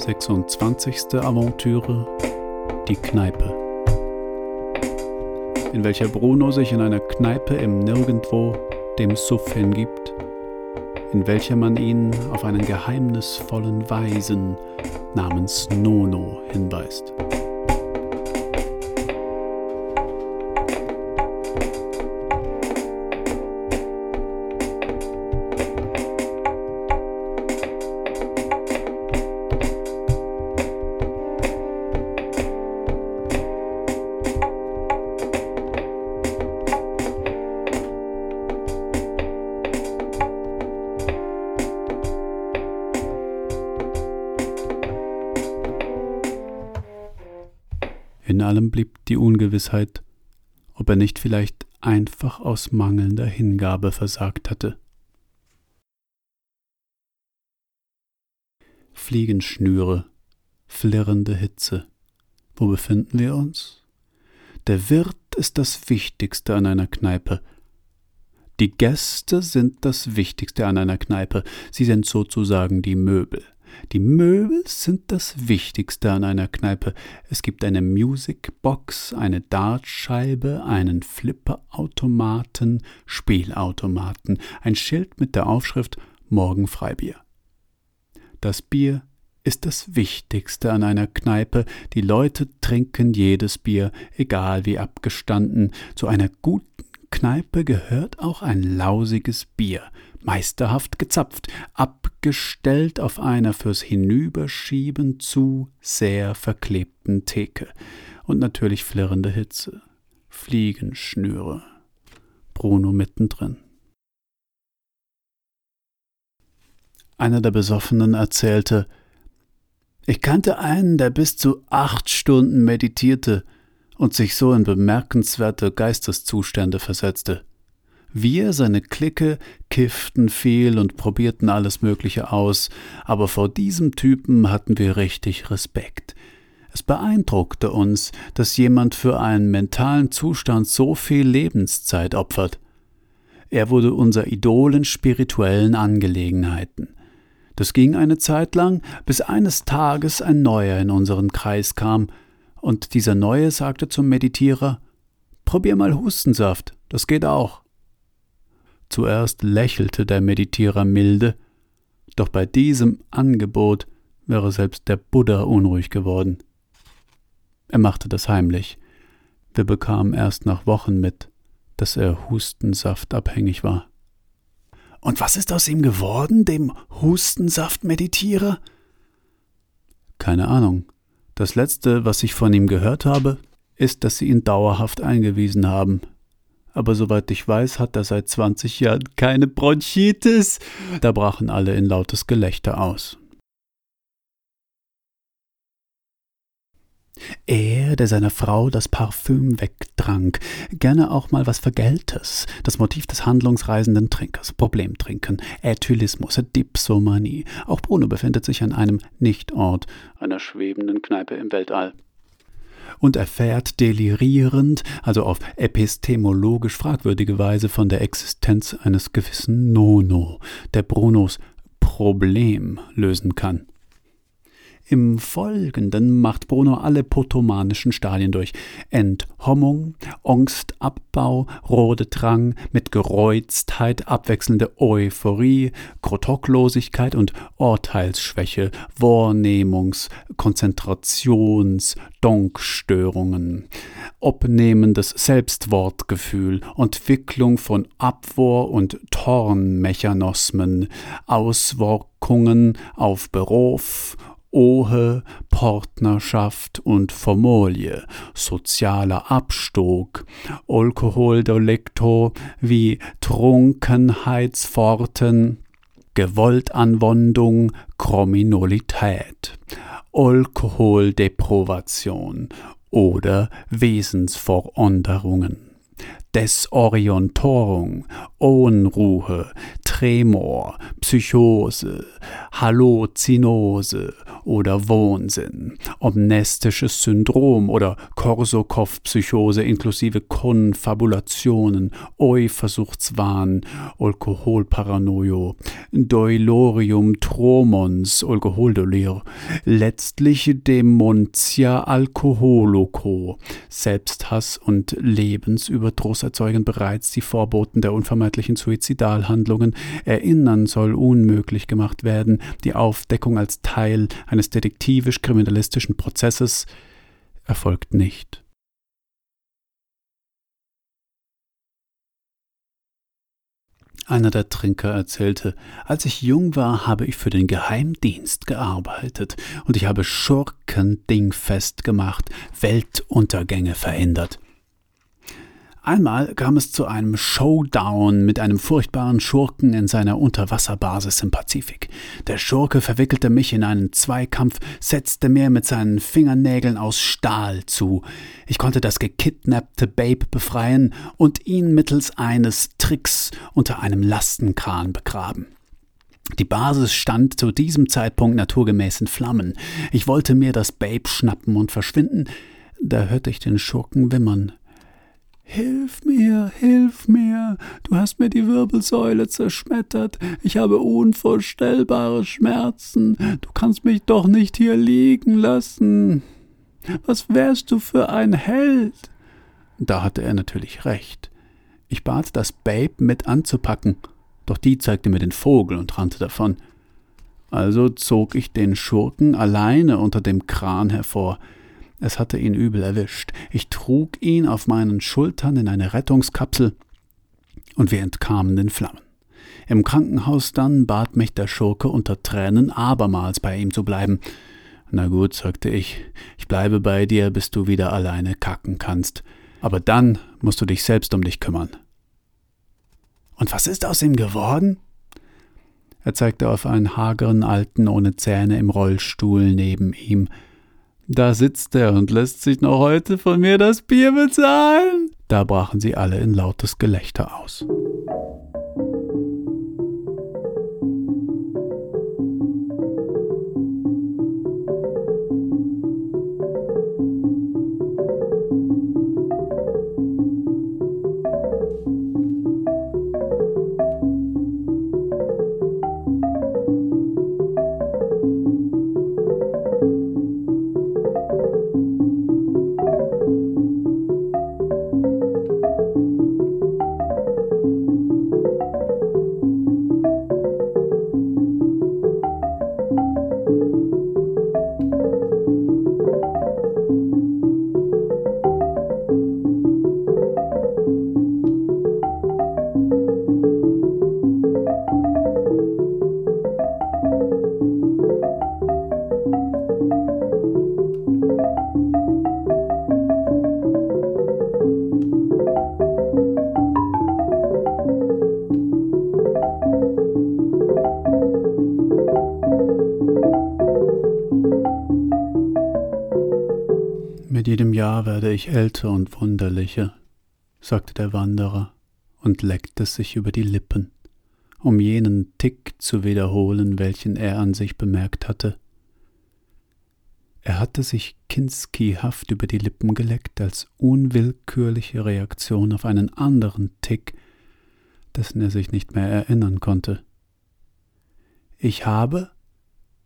26. Aventüre Die Kneipe, in welcher Bruno sich in einer Kneipe im Nirgendwo dem Suff hingibt, in welcher man ihn auf einen geheimnisvollen Weisen namens Nono hinweist. In allem blieb die Ungewissheit, ob er nicht vielleicht einfach aus mangelnder Hingabe versagt hatte. Fliegenschnüre, flirrende Hitze. Wo befinden wir uns? Der Wirt ist das Wichtigste an einer Kneipe. Die Gäste sind das Wichtigste an einer Kneipe. Sie sind sozusagen die Möbel. Die Möbel sind das Wichtigste an einer Kneipe. Es gibt eine Musicbox, eine Dartscheibe, einen Flipperautomaten, Spielautomaten, ein Schild mit der Aufschrift Morgen Freibier. Das Bier ist das Wichtigste an einer Kneipe. Die Leute trinken jedes Bier, egal wie abgestanden. Zu einer guten Kneipe gehört auch ein lausiges Bier, meisterhaft gezapft, abgestellt auf einer fürs Hinüberschieben zu sehr verklebten Theke. Und natürlich flirrende Hitze, Fliegenschnüre. Bruno mittendrin. Einer der Besoffenen erzählte, ich kannte einen, der bis zu acht Stunden meditierte und sich so in bemerkenswerte Geisteszustände versetzte. Wir, seine Clique, kifften viel und probierten alles Mögliche aus, aber vor diesem Typen hatten wir richtig Respekt. Es beeindruckte uns, dass jemand für einen mentalen Zustand so viel Lebenszeit opfert. Er wurde unser Idol in spirituellen Angelegenheiten. Das ging eine Zeit lang, bis eines Tages ein Neuer in unseren Kreis kam, und dieser Neue sagte zum Meditierer Probier mal Hustensaft, das geht auch. Zuerst lächelte der Meditierer milde, doch bei diesem Angebot wäre selbst der Buddha unruhig geworden. Er machte das heimlich. Wir bekamen erst nach Wochen mit, dass er Hustensaft abhängig war. Und was ist aus ihm geworden, dem Hustensaft-Meditierer? Keine Ahnung. Das letzte, was ich von ihm gehört habe, ist, dass sie ihn dauerhaft eingewiesen haben. Aber soweit ich weiß, hat er seit 20 Jahren keine Bronchitis. Da brachen alle in lautes Gelächter aus. Er, der seiner Frau das Parfüm wegtrank, gerne auch mal was Vergeltes, das Motiv des handlungsreisenden Trinkers, Problemtrinken, Äthylismus, Dipsomanie. Auch Bruno befindet sich an einem Nichtort, einer schwebenden Kneipe im Weltall. Und erfährt delirierend, also auf epistemologisch fragwürdige Weise von der Existenz eines gewissen Nono, der Brunos Problem lösen kann. Im Folgenden macht Bruno alle potomanischen Stadien durch. Enthommung, Angstabbau, Rodedrang, mit Gereuztheit abwechselnde Euphorie, Krotoklosigkeit und Urteilsschwäche, Wahrnehmungs-, Konzentrations-, Donkstörungen, obnehmendes Selbstwortgefühl, Entwicklung von Abwehr- und Tornmechanismen, Auswirkungen auf Beruf, Ohe, Partnerschaft und Formolie, sozialer Abstock, Alkoholdelikto wie Trunkenheitsforten, Gewaltanwendung, Kriminalität, Alkoholdeprivation oder Wesensveränderungen. Desorientierung, Unruhe, Tremor, Psychose, Halluzinose oder Wohnsinn, omnestisches Syndrom oder Korsakow-Psychose inklusive Konfabulationen, Euversuchtswahn, Alkoholparanoio, Doilorium tromons, Alkoholdelir, letztlich Demontia alkoholoco, Selbsthass und Lebensüberdruss erzeugen bereits die Vorboten der unvermeidlichen Suizidalhandlungen, Erinnern soll unmöglich gemacht werden, die Aufdeckung als Teil eines detektivisch-kriminalistischen Prozesses erfolgt nicht. Einer der Trinker erzählte, als ich jung war, habe ich für den Geheimdienst gearbeitet und ich habe Schurken dingfest gemacht, Weltuntergänge verhindert. Einmal kam es zu einem Showdown mit einem furchtbaren Schurken in seiner Unterwasserbasis im Pazifik. Der Schurke verwickelte mich in einen Zweikampf, setzte mir mit seinen Fingernägeln aus Stahl zu. Ich konnte das gekidnappte Babe befreien und ihn mittels eines Tricks unter einem Lastenkran begraben. Die Basis stand zu diesem Zeitpunkt naturgemäß in Flammen. Ich wollte mir das Babe schnappen und verschwinden. Da hörte ich den Schurken wimmern. Hilf mir, hilf mir, du hast mir die Wirbelsäule zerschmettert, ich habe unvorstellbare Schmerzen, du kannst mich doch nicht hier liegen lassen. Was wärst du für ein Held? Da hatte er natürlich recht. Ich bat das Babe mit anzupacken, doch die zeigte mir den Vogel und rannte davon. Also zog ich den Schurken alleine unter dem Kran hervor, es hatte ihn übel erwischt. Ich trug ihn auf meinen Schultern in eine Rettungskapsel und wir entkamen den Flammen. Im Krankenhaus dann bat mich der Schurke unter Tränen abermals bei ihm zu bleiben. Na gut, sagte ich, ich bleibe bei dir, bis du wieder alleine kacken kannst. Aber dann musst du dich selbst um dich kümmern. Und was ist aus ihm geworden? Er zeigte auf einen hageren Alten ohne Zähne im Rollstuhl neben ihm. Da sitzt er und lässt sich noch heute von mir das Bier bezahlen. Da brachen sie alle in lautes Gelächter aus. Mit ich älter und wunderlicher, sagte der Wanderer und leckte sich über die Lippen, um jenen Tick zu wiederholen, welchen er an sich bemerkt hatte. Er hatte sich Kinskihaft über die Lippen geleckt als unwillkürliche Reaktion auf einen anderen Tick, dessen er sich nicht mehr erinnern konnte. Ich habe,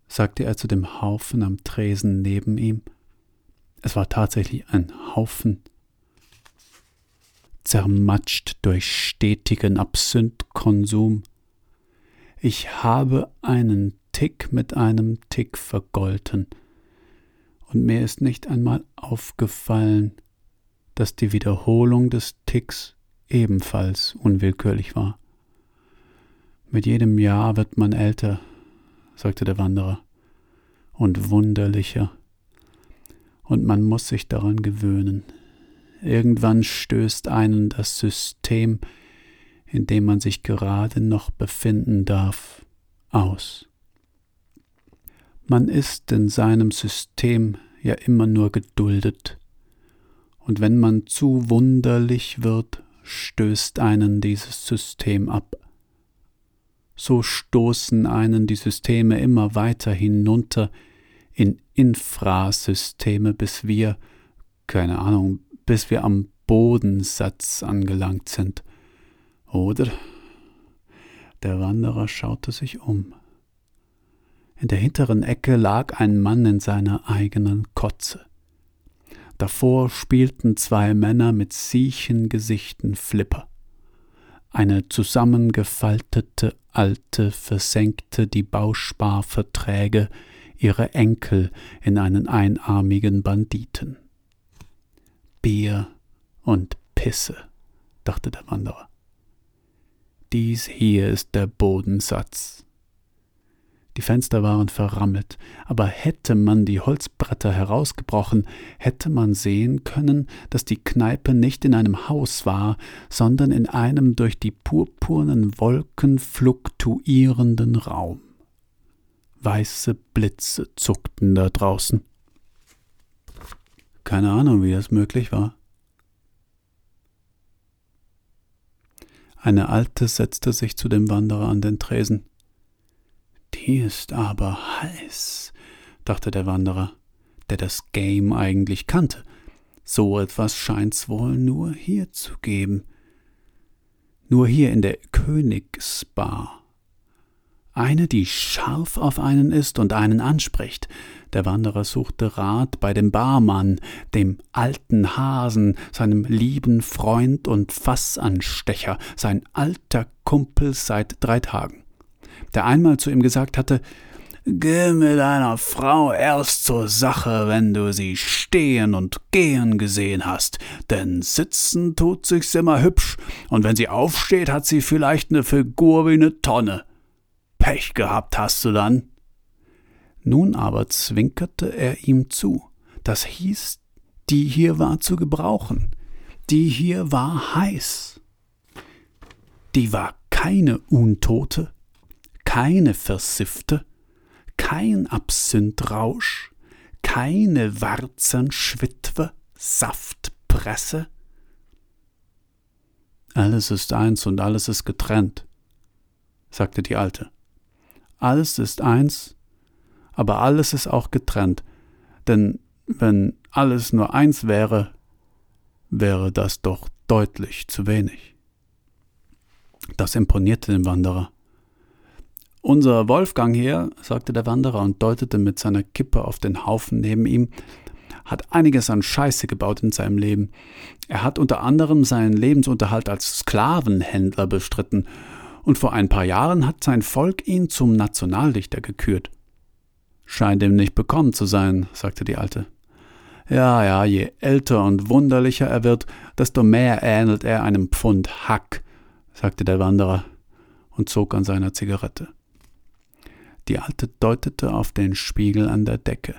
sagte er zu dem Haufen am Tresen neben ihm, es war tatsächlich ein Haufen, zermatscht durch stetigen Absinthe-Konsum. Ich habe einen Tick mit einem Tick vergolten, und mir ist nicht einmal aufgefallen, dass die Wiederholung des Ticks ebenfalls unwillkürlich war. Mit jedem Jahr wird man älter, sagte der Wanderer, und wunderlicher und man muss sich daran gewöhnen. Irgendwann stößt einen das System, in dem man sich gerade noch befinden darf, aus. Man ist in seinem System ja immer nur geduldet, und wenn man zu wunderlich wird, stößt einen dieses System ab. So stoßen einen die Systeme immer weiter hinunter in Infrasysteme, bis wir, keine Ahnung, bis wir am Bodensatz angelangt sind. Oder? Der Wanderer schaute sich um. In der hinteren Ecke lag ein Mann in seiner eigenen Kotze. Davor spielten zwei Männer mit Siechengesichten Flipper. Eine zusammengefaltete Alte versenkte die Bausparverträge ihrer Enkel in einen einarmigen Banditen. Bier und Pisse, dachte der Wanderer. Dies hier ist der Bodensatz. Die Fenster waren verrammelt, aber hätte man die Holzbretter herausgebrochen, hätte man sehen können, dass die Kneipe nicht in einem Haus war, sondern in einem durch die purpurnen Wolken fluktuierenden Raum. Weiße Blitze zuckten da draußen. Keine Ahnung, wie das möglich war. Eine Alte setzte sich zu dem Wanderer an den Tresen. Die ist aber heiß, dachte der Wanderer, der das Game eigentlich kannte. So etwas scheint's wohl nur hier zu geben. Nur hier in der Königsbar. Eine, die scharf auf einen ist und einen anspricht. Der Wanderer suchte Rat bei dem Barmann, dem alten Hasen, seinem lieben Freund und Fassanstecher, sein alter Kumpel seit drei Tagen der einmal zu ihm gesagt hatte, Geh mit deiner Frau erst zur Sache, wenn du sie stehen und gehen gesehen hast, denn sitzen tut sich's immer hübsch, und wenn sie aufsteht, hat sie vielleicht ne Figur wie ne Tonne. Pech gehabt hast du dann. Nun aber zwinkerte er ihm zu. Das hieß, die hier war zu gebrauchen. Die hier war heiß. Die war keine Untote, keine Versifte, kein Absinthrausch, keine Warzenschwitwe, Saftpresse. Alles ist eins und alles ist getrennt, sagte die Alte. Alles ist eins, aber alles ist auch getrennt, denn wenn alles nur eins wäre, wäre das doch deutlich zu wenig. Das imponierte dem Wanderer. Unser Wolfgang hier, sagte der Wanderer und deutete mit seiner Kippe auf den Haufen neben ihm, hat einiges an Scheiße gebaut in seinem Leben. Er hat unter anderem seinen Lebensunterhalt als Sklavenhändler bestritten, und vor ein paar Jahren hat sein Volk ihn zum Nationaldichter gekürt. Scheint ihm nicht bekommen zu sein, sagte die Alte. Ja, ja, je älter und wunderlicher er wird, desto mehr ähnelt er einem Pfund Hack, sagte der Wanderer und zog an seiner Zigarette. Die Alte deutete auf den Spiegel an der Decke,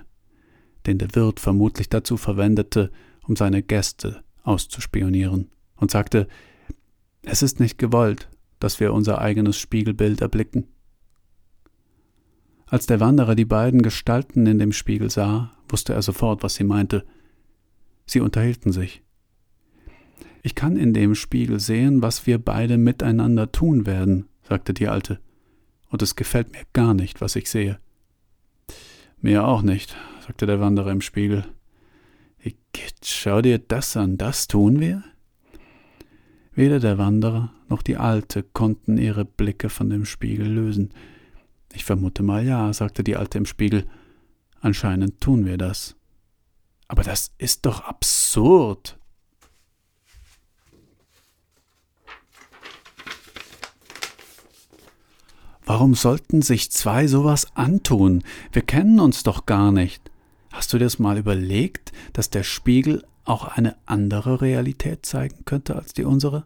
den der Wirt vermutlich dazu verwendete, um seine Gäste auszuspionieren, und sagte Es ist nicht gewollt, dass wir unser eigenes Spiegelbild erblicken. Als der Wanderer die beiden Gestalten in dem Spiegel sah, wusste er sofort, was sie meinte. Sie unterhielten sich. Ich kann in dem Spiegel sehen, was wir beide miteinander tun werden, sagte die Alte und es gefällt mir gar nicht, was ich sehe. Mir auch nicht, sagte der Wanderer im Spiegel. Igitt, schau dir das an, das tun wir? Weder der Wanderer noch die Alte konnten ihre Blicke von dem Spiegel lösen. Ich vermute mal ja, sagte die Alte im Spiegel. Anscheinend tun wir das. Aber das ist doch absurd. Warum sollten sich zwei sowas antun? Wir kennen uns doch gar nicht. Hast du dir das mal überlegt, dass der Spiegel auch eine andere Realität zeigen könnte als die unsere?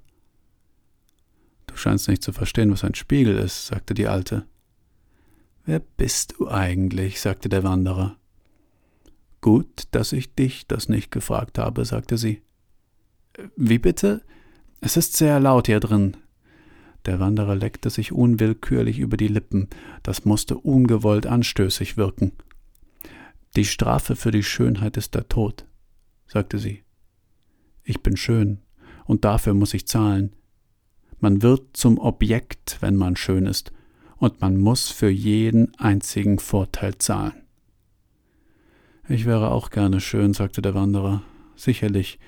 Du scheinst nicht zu verstehen, was ein Spiegel ist, sagte die Alte. Wer bist du eigentlich? sagte der Wanderer. Gut, dass ich dich das nicht gefragt habe, sagte sie. Wie bitte? Es ist sehr laut hier drin, der Wanderer leckte sich unwillkürlich über die Lippen, das musste ungewollt anstößig wirken. Die Strafe für die Schönheit ist der Tod, sagte sie. Ich bin schön, und dafür muss ich zahlen. Man wird zum Objekt, wenn man schön ist, und man muss für jeden einzigen Vorteil zahlen. Ich wäre auch gerne schön, sagte der Wanderer. Sicherlich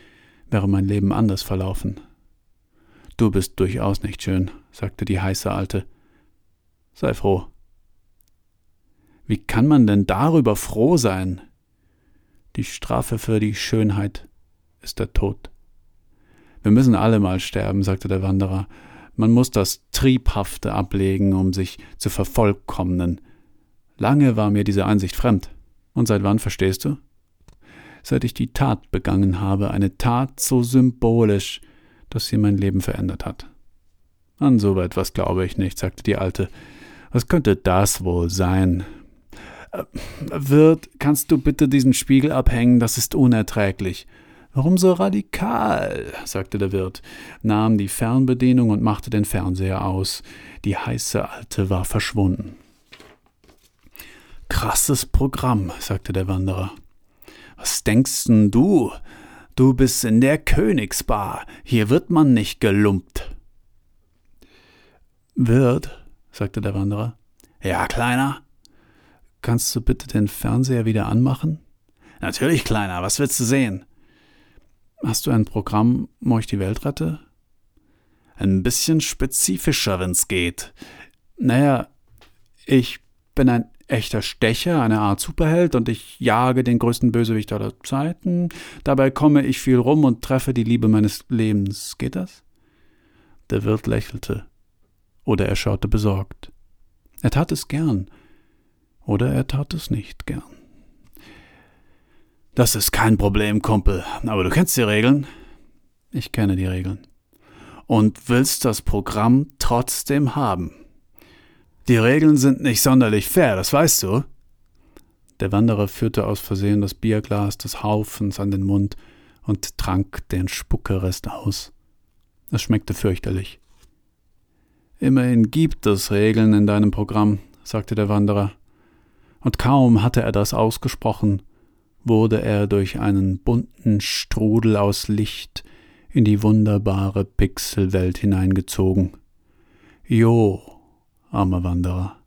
wäre mein Leben anders verlaufen. Du bist durchaus nicht schön, sagte die heiße Alte. Sei froh. Wie kann man denn darüber froh sein? Die Strafe für die Schönheit ist der Tod. Wir müssen alle mal sterben, sagte der Wanderer. Man muss das Triebhafte ablegen, um sich zu vervollkommnen. Lange war mir diese Einsicht fremd. Und seit wann verstehst du? Seit ich die Tat begangen habe, eine Tat so symbolisch, dass sie mein Leben verändert hat. An so etwas glaube ich nicht, sagte die Alte. Was könnte das wohl sein? Wirt, kannst du bitte diesen Spiegel abhängen? Das ist unerträglich. Warum so radikal? sagte der Wirt, nahm die Fernbedienung und machte den Fernseher aus. Die heiße Alte war verschwunden. Krasses Programm, sagte der Wanderer. Was denkst denn du? Du bist in der Königsbar. Hier wird man nicht gelumpt. Wirt, sagte der Wanderer. Ja, Kleiner. Kannst du bitte den Fernseher wieder anmachen? Natürlich, Kleiner. Was willst du sehen? Hast du ein Programm, wo ich die Welt rette? Ein bisschen spezifischer, wenn's geht. Naja, ich bin ein echter Stecher, eine Art Superheld, und ich jage den größten Bösewicht aller Zeiten. Dabei komme ich viel rum und treffe die Liebe meines Lebens. Geht das? Der Wirt lächelte. Oder er schaute besorgt. Er tat es gern. Oder er tat es nicht gern. Das ist kein Problem, Kumpel. Aber du kennst die Regeln? Ich kenne die Regeln. Und willst das Programm trotzdem haben. Die Regeln sind nicht sonderlich fair, das weißt du. Der Wanderer führte aus Versehen das Bierglas des Haufens an den Mund und trank den Spuckerest aus. Es schmeckte fürchterlich. Immerhin gibt es Regeln in deinem Programm, sagte der Wanderer. Und kaum hatte er das ausgesprochen, wurde er durch einen bunten Strudel aus Licht in die wunderbare Pixelwelt hineingezogen. Jo, armer Wanderer.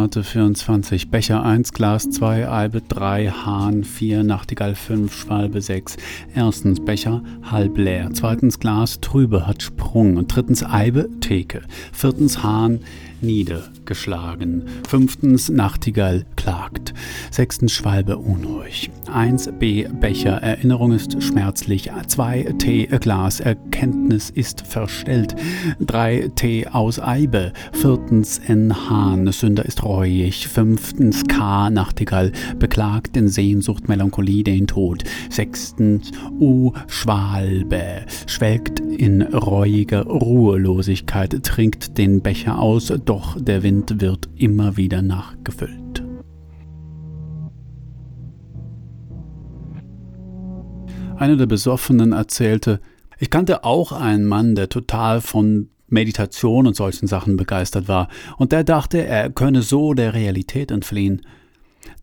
Symbolsonate 24, Becher 1, Glas 2, Albe 3, Hahn 4, Nachtigall 5, Schwalbe 6. Erstens Becher halb leer. Zweitens Glas trübe hat Sprung. Und drittens Eibe Theke. Viertens Hahn niedergeschlagen. Fünftens Nachtigall klagt. Sechstens Schwalbe unruhig. 1b Becher Erinnerung ist schmerzlich. 2t Glas Erkenntnis ist verstellt. 3t aus Eibe. Viertens N Hahn Sünder ist reuig. Fünftens K Nachtigall beklagt in Sehnsucht Melancholie den Tod. Sechstens U Schwalbe schwelgt in reuiger Ruhelosigkeit, trinkt den Becher aus, doch der Wind wird immer wieder nachgefüllt. Einer der Besoffenen erzählte, ich kannte auch einen Mann, der total von Meditation und solchen Sachen begeistert war, und der dachte, er könne so der Realität entfliehen.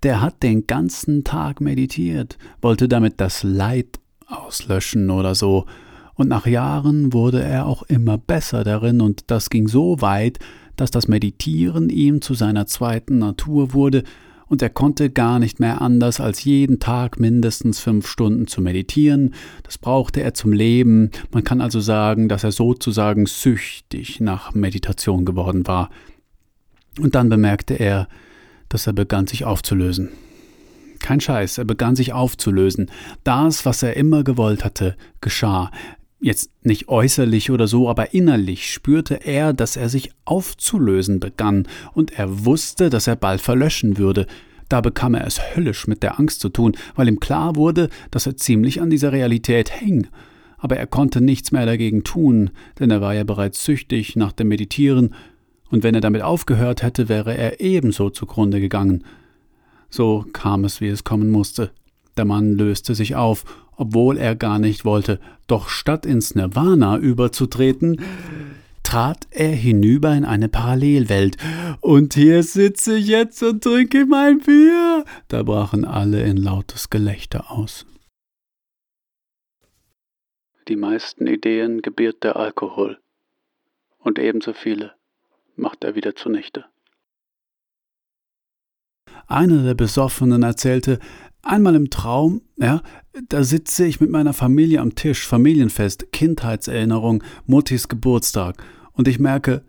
Der hat den ganzen Tag meditiert, wollte damit das Leid auslöschen oder so, und nach Jahren wurde er auch immer besser darin, und das ging so weit, dass das Meditieren ihm zu seiner zweiten Natur wurde, und er konnte gar nicht mehr anders, als jeden Tag mindestens fünf Stunden zu meditieren. Das brauchte er zum Leben. Man kann also sagen, dass er sozusagen süchtig nach Meditation geworden war. Und dann bemerkte er, dass er begann sich aufzulösen. Kein Scheiß, er begann sich aufzulösen. Das, was er immer gewollt hatte, geschah. Jetzt nicht äußerlich oder so, aber innerlich spürte er, dass er sich aufzulösen begann, und er wusste, dass er bald verlöschen würde. Da bekam er es höllisch mit der Angst zu tun, weil ihm klar wurde, dass er ziemlich an dieser Realität hing. aber er konnte nichts mehr dagegen tun, denn er war ja bereits süchtig nach dem Meditieren, und wenn er damit aufgehört hätte, wäre er ebenso zugrunde gegangen. So kam es, wie es kommen musste. Der Mann löste sich auf, obwohl er gar nicht wollte, doch statt ins Nirvana überzutreten, trat er hinüber in eine Parallelwelt. Und hier sitze ich jetzt und trinke mein Bier. Da brachen alle in lautes Gelächter aus. Die meisten Ideen gebiert der Alkohol. Und ebenso viele macht er wieder zunichte. Einer der Besoffenen erzählte, einmal im Traum, ja, da sitze ich mit meiner Familie am Tisch, Familienfest, Kindheitserinnerung, Muttis Geburtstag, und ich merke,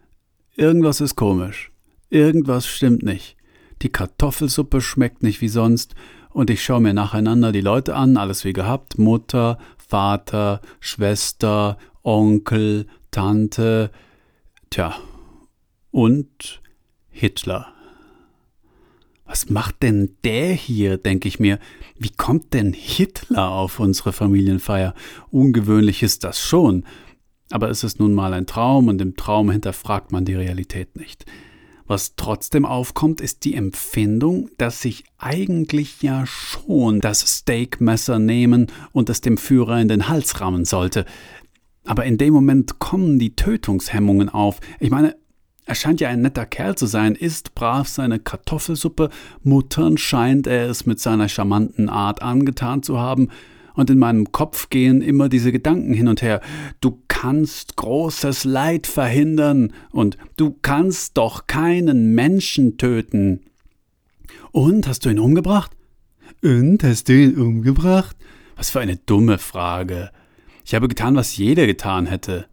irgendwas ist komisch, irgendwas stimmt nicht. Die Kartoffelsuppe schmeckt nicht wie sonst, und ich schaue mir nacheinander die Leute an, alles wie gehabt, Mutter, Vater, Schwester, Onkel, Tante, tja, und Hitler. Was macht denn der hier, denke ich mir. Wie kommt denn Hitler auf unsere Familienfeier? Ungewöhnlich ist das schon. Aber es ist nun mal ein Traum und im Traum hinterfragt man die Realität nicht. Was trotzdem aufkommt, ist die Empfindung, dass ich eigentlich ja schon das Steakmesser nehmen und es dem Führer in den Hals rammen sollte. Aber in dem Moment kommen die Tötungshemmungen auf. Ich meine, er scheint ja ein netter Kerl zu sein, isst brav seine Kartoffelsuppe, muttern scheint er es mit seiner charmanten Art angetan zu haben, und in meinem Kopf gehen immer diese Gedanken hin und her. Du kannst großes Leid verhindern und du kannst doch keinen Menschen töten. Und hast du ihn umgebracht? Und hast du ihn umgebracht? Was für eine dumme Frage. Ich habe getan, was jeder getan hätte.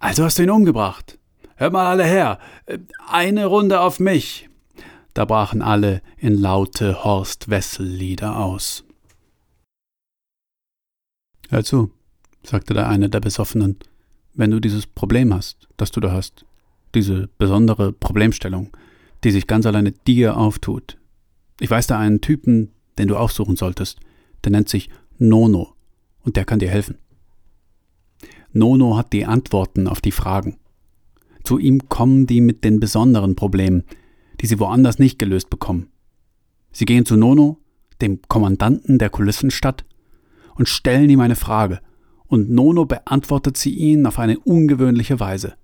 Also hast du ihn umgebracht. Hört mal alle her. Eine Runde auf mich. Da brachen alle in laute Horst Wessel-Lieder aus. Hör zu, sagte der eine der Besoffenen, wenn du dieses Problem hast, das du da hast, diese besondere Problemstellung, die sich ganz alleine dir auftut. Ich weiß da einen Typen, den du aufsuchen solltest, der nennt sich Nono, und der kann dir helfen. Nono hat die Antworten auf die Fragen. Zu ihm kommen die mit den besonderen Problemen, die sie woanders nicht gelöst bekommen. Sie gehen zu Nono, dem Kommandanten der Kulissenstadt, und stellen ihm eine Frage, und Nono beantwortet sie ihnen auf eine ungewöhnliche Weise.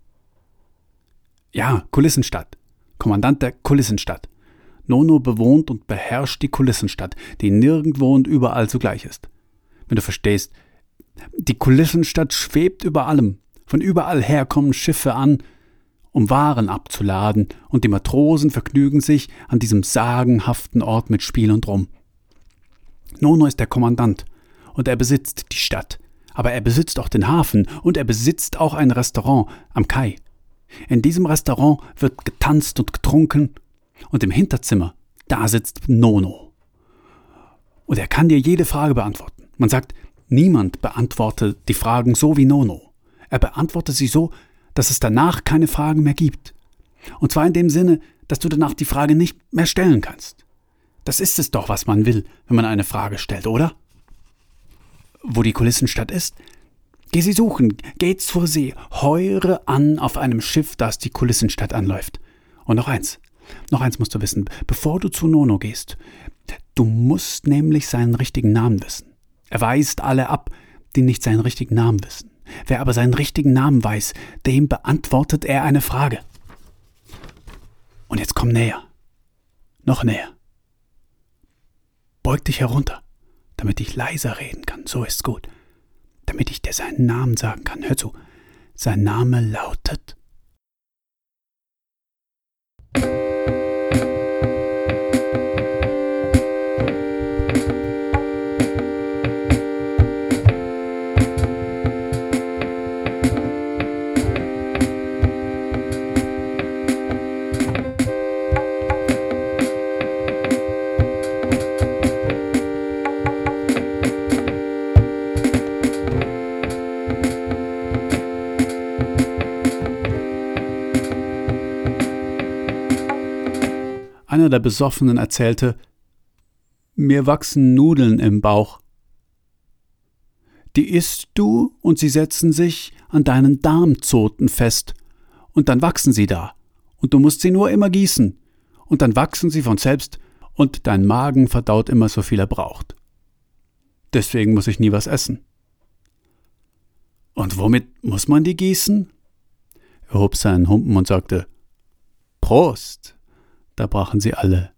Ja, Kulissenstadt. Kommandant der Kulissenstadt. Nono bewohnt und beherrscht die Kulissenstadt, die nirgendwo und überall zugleich ist. Wenn du verstehst, die Kulissenstadt schwebt über allem. Von überall her kommen Schiffe an, um Waren abzuladen, und die Matrosen vergnügen sich an diesem sagenhaften Ort mit Spiel und Rum. Nono ist der Kommandant, und er besitzt die Stadt. Aber er besitzt auch den Hafen und er besitzt auch ein Restaurant am Kai. In diesem Restaurant wird getanzt und getrunken und im Hinterzimmer, da sitzt Nono. Und er kann dir jede Frage beantworten. Man sagt, niemand beantwortet die Fragen so wie Nono. Er beantwortet sie so, dass es danach keine Fragen mehr gibt. Und zwar in dem Sinne, dass du danach die Frage nicht mehr stellen kannst. Das ist es doch, was man will, wenn man eine Frage stellt, oder? wo die Kulissenstadt ist? Geh sie suchen, geh zur See, heure an auf einem Schiff, das die Kulissenstadt anläuft. Und noch eins, noch eins musst du wissen, bevor du zu Nono gehst. Du musst nämlich seinen richtigen Namen wissen. Er weist alle ab, die nicht seinen richtigen Namen wissen. Wer aber seinen richtigen Namen weiß, dem beantwortet er eine Frage. Und jetzt komm näher. Noch näher. Beug dich herunter damit ich leiser reden kann. So ist's gut. Damit ich dir seinen Namen sagen kann. Hör zu. Sein Name lautet Einer der Besoffenen erzählte, mir wachsen Nudeln im Bauch. Die isst du und sie setzen sich an deinen Darmzoten fest. Und dann wachsen sie da. Und du musst sie nur immer gießen. Und dann wachsen sie von selbst und dein Magen verdaut immer so viel er braucht. Deswegen muss ich nie was essen. Und womit muss man die gießen? Er hob seinen Humpen und sagte Prost. Da brachen sie alle